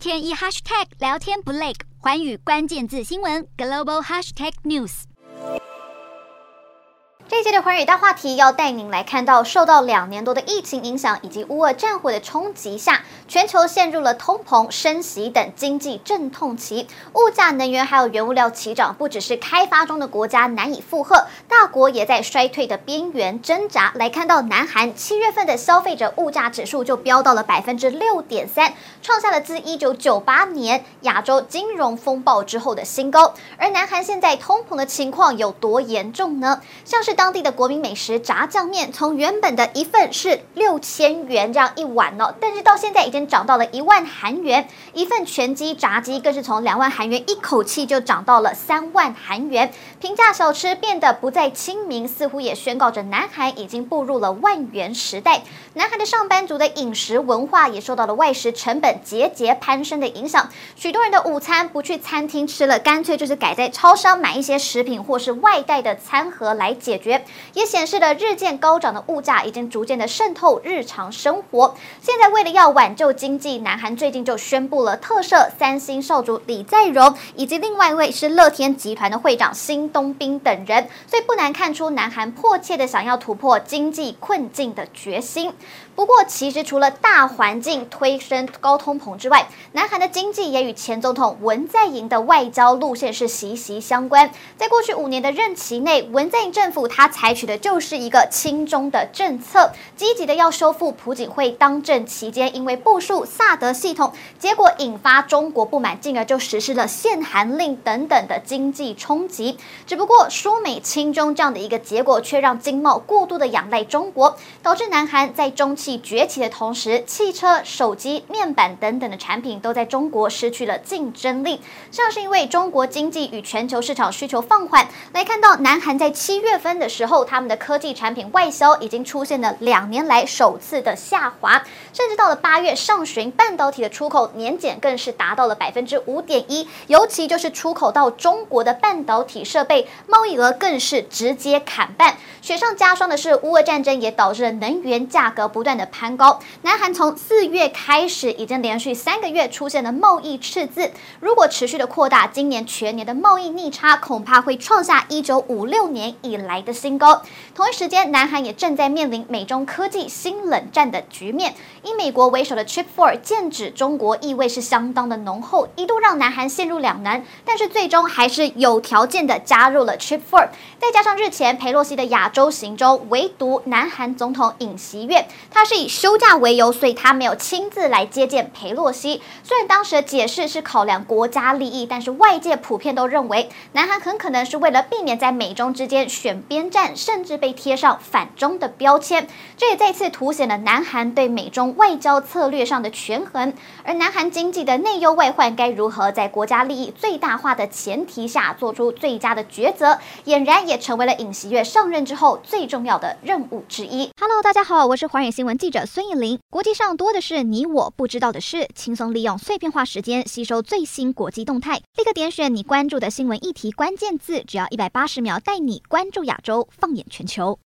天一 hashtag 聊天不累，环宇关键字新闻 global hashtag news。这一期的环宇大话题要带您来看到，受到两年多的疫情影响以及乌俄战火的冲击下，全球陷入了通膨、升息等经济阵痛期，物价、能源还有原物料齐涨，不只是开发中的国家难以负荷，大国也在衰退的边缘挣扎。来看到南韩七月份的消费者物价指数就飙到了百分之六点三，创下了自一九九八年亚洲金融风暴之后的新高。而南韩现在通膨的情况有多严重呢？像是当地的国民美食炸酱面，从原本的一份是六千元这样一碗哦，但是到现在已经涨到了一万韩元。一份全鸡炸鸡更是从两万韩元一口气就涨到了三万韩元。平价小吃变得不再亲民，似乎也宣告着南韩已经步入了万元时代。南韩的上班族的饮食文化也受到了外食成本节节攀升的影响，许多人的午餐不去餐厅吃了，干脆就是改在超商买一些食品或是外带的餐盒来解决。也显示了日渐高涨的物价已经逐渐的渗透后日常生活。现在为了要挽救经济，南韩最近就宣布了特赦三星少主李在镕以及另外一位是乐天集团的会长辛东彬等人，所以不难看出南韩迫切的想要突破经济困境的决心。不过，其实除了大环境推升高通膨之外，南韩的经济也与前总统文在寅的外交路线是息息相关。在过去五年的任期内，文在寅政府他采取的就是一个亲中的政策，积极要修复朴槿惠当政期间因为部署萨德系统，结果引发中国不满，进而就实施了限韩令等等的经济冲击。只不过输美亲中这样的一个结果，却让经贸过度的仰赖中国，导致南韩在中汽崛起的同时，汽车、手机、面板等等的产品都在中国失去了竞争力。像是因为中国经济与全球市场需求放缓，来看到南韩在七月份的时候，他们的科技产品外销已经出现了两年来首次的下滑，甚至到了八月上旬，半导体的出口年减更是达到了百分之五点一，尤其就是出口到中国的半导体设备贸易额更是直接砍半。雪上加霜的是，乌俄战争也导致了能源价格不断的攀高。南韩从四月开始，已经连续三个月出现了贸易赤字，如果持续的扩大，今年全年的贸易逆差恐怕会创下一九五六年以来的新高。同一时间，南韩也正在面临美中科技新冷战的局面，以美国为首的 Chip Four 剑指中国，意味是相当的浓厚，一度让南韩陷入两难，但是最终还是有条件的加入了 Chip Four。再加上日前裴洛西的亚洲行中，唯独南韩总统尹锡悦，他是以休假为由，所以他没有亲自来接见裴洛西。虽然当时的解释是考量国家利益，但是外界普遍都认为，南韩很可能是为了避免在美中之间选边站，甚至被贴上反中的标签。这也再次凸显了南韩对美中外交策略上的权衡。而南韩经济的内忧外患，该如何在国家利益最大化的前提下做出最佳的抉择，俨然也成为了尹锡悦上任之后最重要的任务之一。Hello，大家好，我是华远新闻记者孙艺林。国际上多的是你我不知道的事，轻松利用碎片化时间吸收最新国际动态，立刻点选你关注的新闻议题关键字，只要一百八十秒，带你关注亚洲，放眼全球。